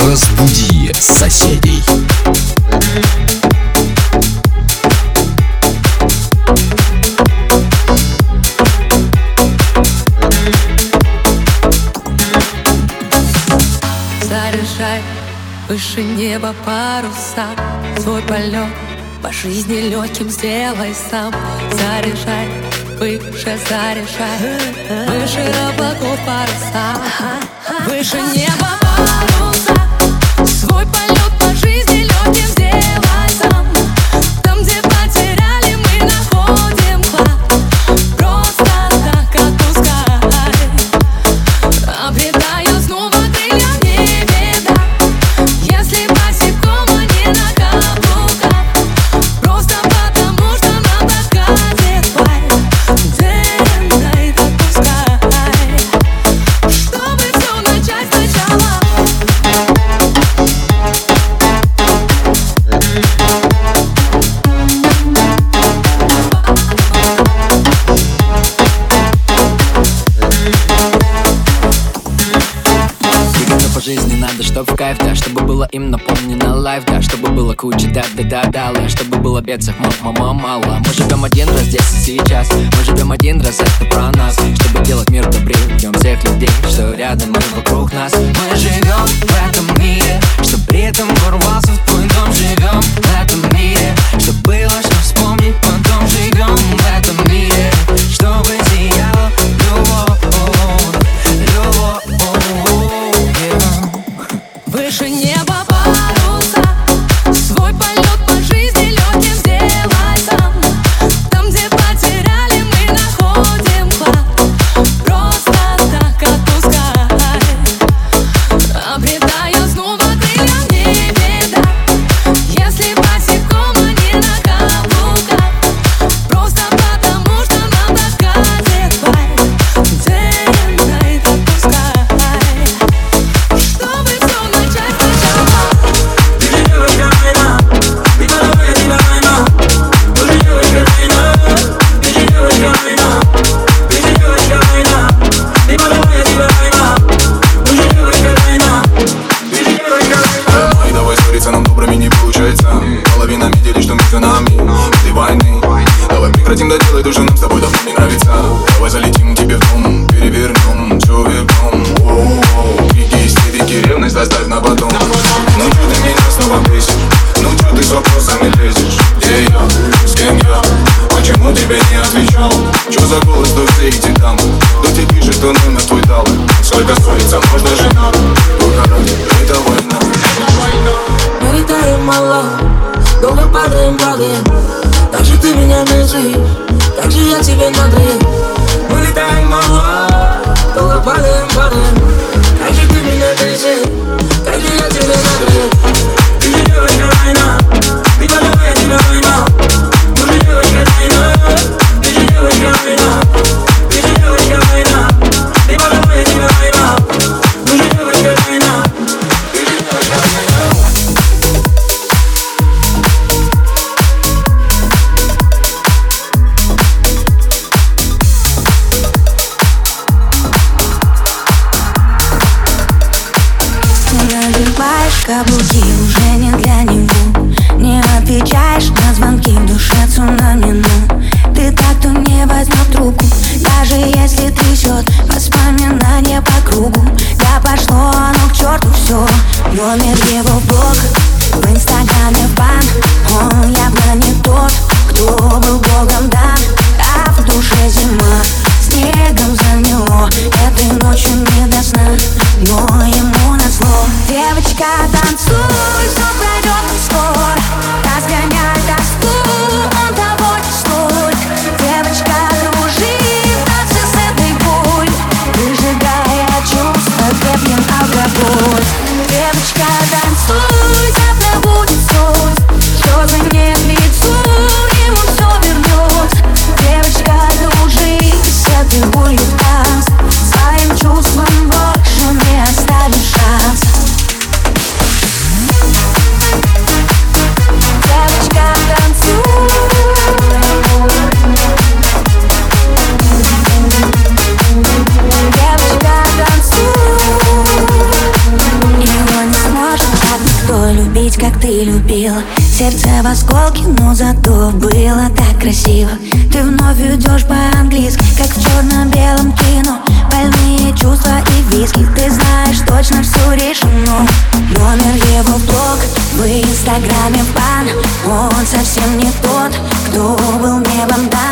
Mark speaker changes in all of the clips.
Speaker 1: Разбуди соседей.
Speaker 2: Заряжай выше неба паруса Свой полет по жизни легким сделай сам Заряжай выше, заряжай Выше облаков паруса Выше неба Свой полет
Speaker 3: им наполнено лайф, да Чтобы было куча да да да да Чтобы было бедцах мама мало Мы живем один раз здесь и сейчас. Мы живем один раз, это про нас. Чтобы делать мир добрее Ждем всех людей, что рядом и вокруг нас. Мы живем в этом мире Чтоб ритм ворвался
Speaker 4: с вопросами лезешь? Где я? С кем я? Почему тебе не отвечал? Что за голос, кто все эти дамы? Кто тебе пишет, что номер твой дал? Сколько ссориться можно же надо? Только ради это война
Speaker 5: Мы летаем мало, долго падаем, падаем Так же ты меня бежишь, так же я тебе надоел Мы летаем мало, долго падаем, падаем Так же ты меня бежишь, так же я тебе надоел Ты же девочка война, Сердце в осколке, но зато было так красиво. Ты вновь идешь по-английски, как в черно-белом кино. Больные чувства и виски, ты знаешь точно все решено. Номер его в блог, в инстаграме пан Он совсем не тот, кто был небом дан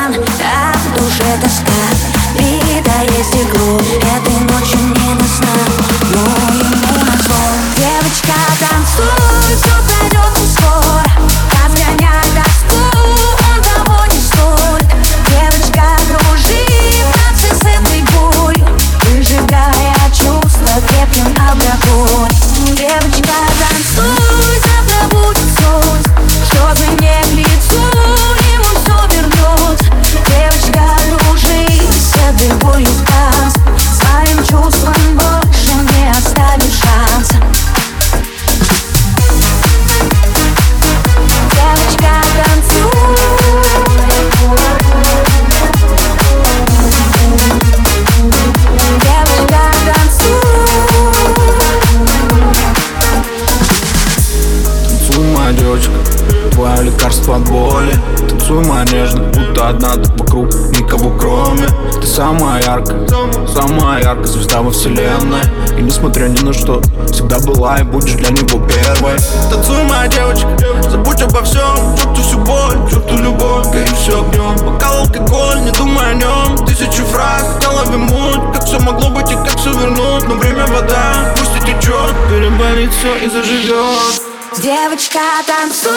Speaker 6: самая яркая, самая яркая звезда во вселенной. И несмотря ни на что, всегда была и будешь для него первой. Танцуй, моя девочка, забудь обо всем. Черту всю боль, черту любовь, гори все огнем Бокал алкоголь, не думай о нем Тысячи фраз, в голове муть Как все могло быть и как все вернуть. Но время вода, пусть и течет Переболит все и заживет
Speaker 5: Девочка, танцуй,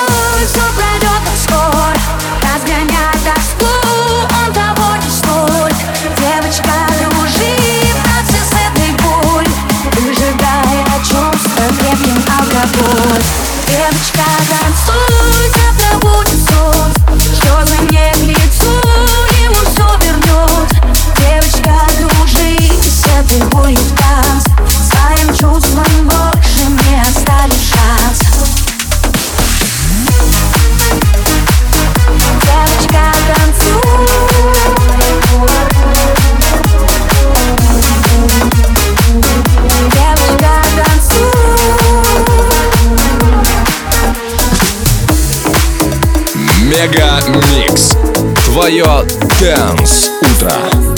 Speaker 5: все пройдет так скоро Разгоняй он алкоголь Девочка, танцуй, завтра будет солнце ему все вернется Девочка, дружи с этой болью Твое Дэнс Утро.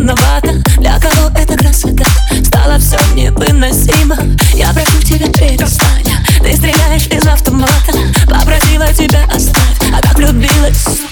Speaker 5: виновата Для кого эта красота? Стала все невыносимо. Я
Speaker 7: прошу тебя перестань. Ты стреляешь
Speaker 8: из
Speaker 2: автомата. Попросила тебя оставь, а как влюбилась?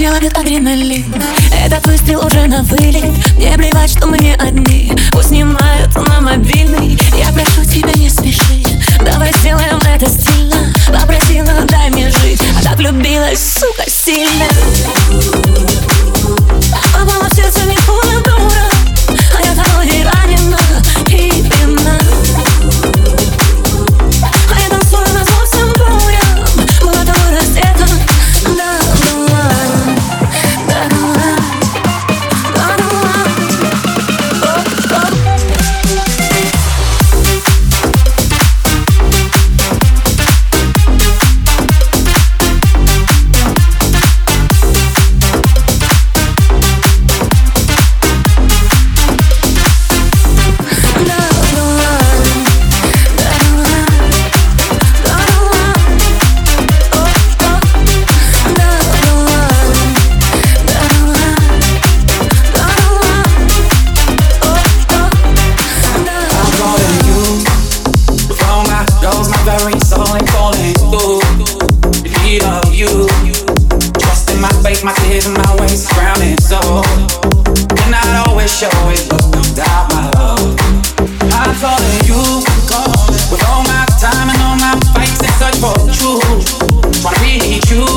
Speaker 2: Тело адреналин. Этот выстрел уже на вылет. Мне плевать, что мы не одни. Пусть снимают на мобильный. Я прошу тебя не спеши. Давай сделаем это стильно. Попросила, дай мне жить. А так влюбилась, сука, сильно. Попала в сердце не дура
Speaker 9: my love. I'm calling you With all my time and all my fights in search for the truth. Tryna reach you.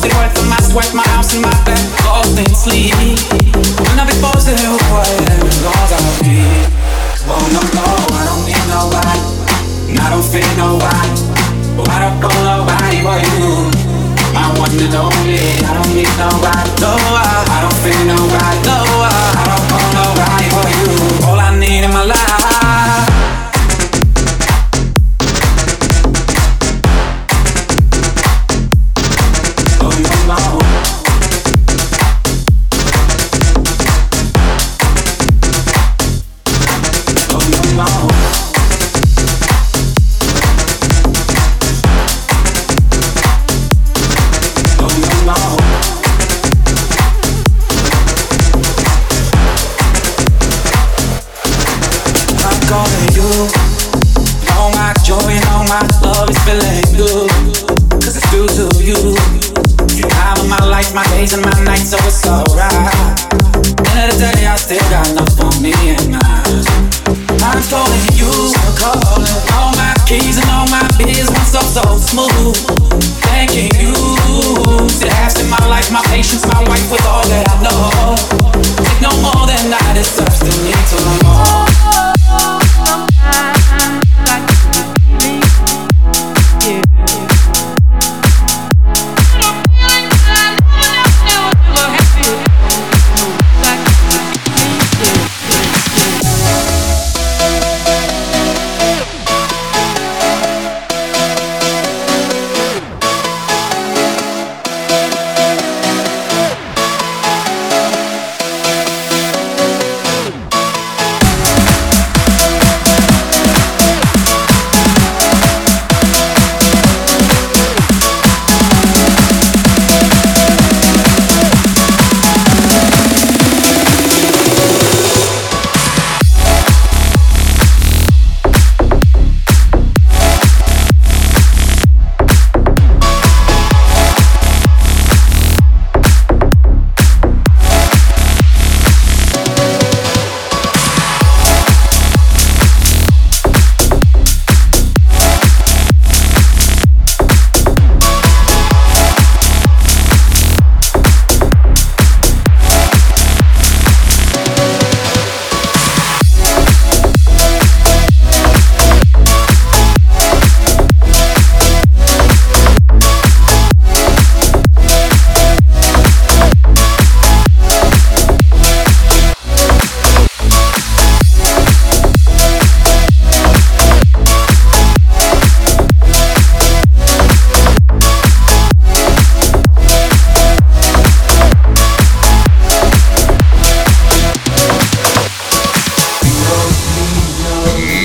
Speaker 9: The worth of my sweat, my house and my bed Lost in sleep. When I be to and I'll be. Oh no, no, I don't need nobody. And I don't fear nobody. I nobody but you? And only I don't need nobody. No, I, I don't fear nobody so smooth. Thanking you. Past in my life, my patience, my wife with all that I know. Take no more than I deserve, still need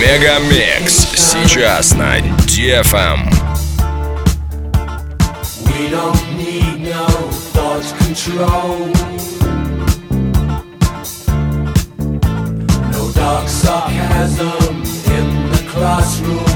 Speaker 10: Мегамикс сейчас на DFM.
Speaker 11: We don't need no thought control. No dark sarcasm in the classroom.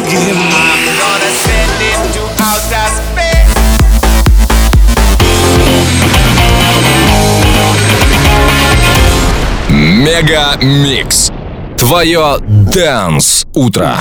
Speaker 11: другим
Speaker 10: Мега Микс. Твое Дэнс-утро.